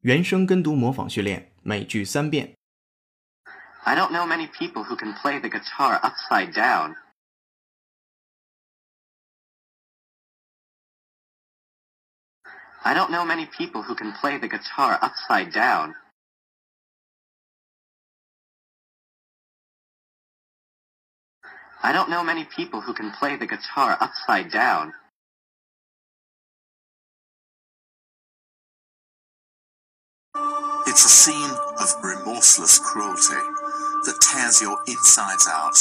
原声跟读模仿训练，每句三遍。 I don't know many people who can play the guitar upside down. I don't know many people who can play the guitar upside down. I don't know many people who can play the guitar upside down. It's a scene of remorseless cruelty that tears your insides out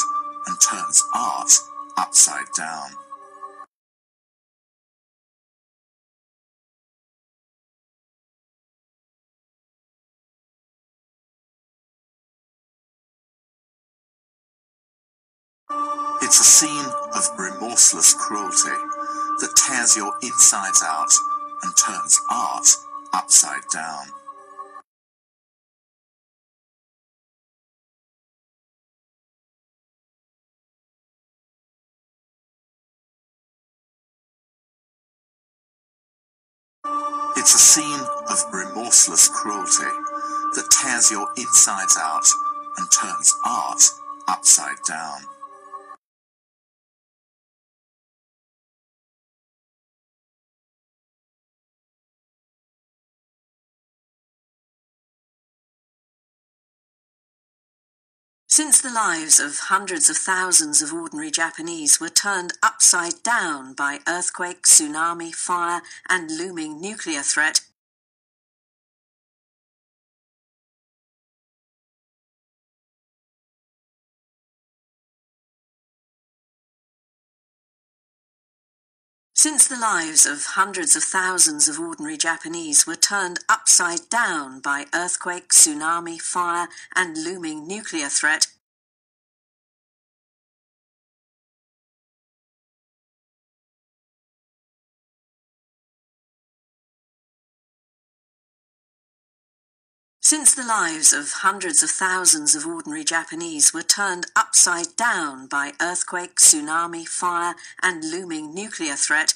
and turns art upside down. It's a scene of remorseless cruelty that tears your insides out and turns art upside down. It's a scene of remorseless cruelty that tears your insides out and turns art upside down. 'Since the lives of hundreds of thousands of ordinary Japanese were turned upside down by earthquake, tsunami, fire, and looming nuclear threat, Since the lives of hundreds of thousands of ordinary Japanese were turned upside down by earthquake, tsunami, fire, and looming nuclear threat, Since the lives of hundreds of thousands of ordinary Japanese were turned upside down by earthquake, tsunami, fire, and looming nuclear threat,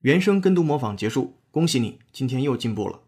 原声跟读模仿结束，恭喜你，今天又进步了。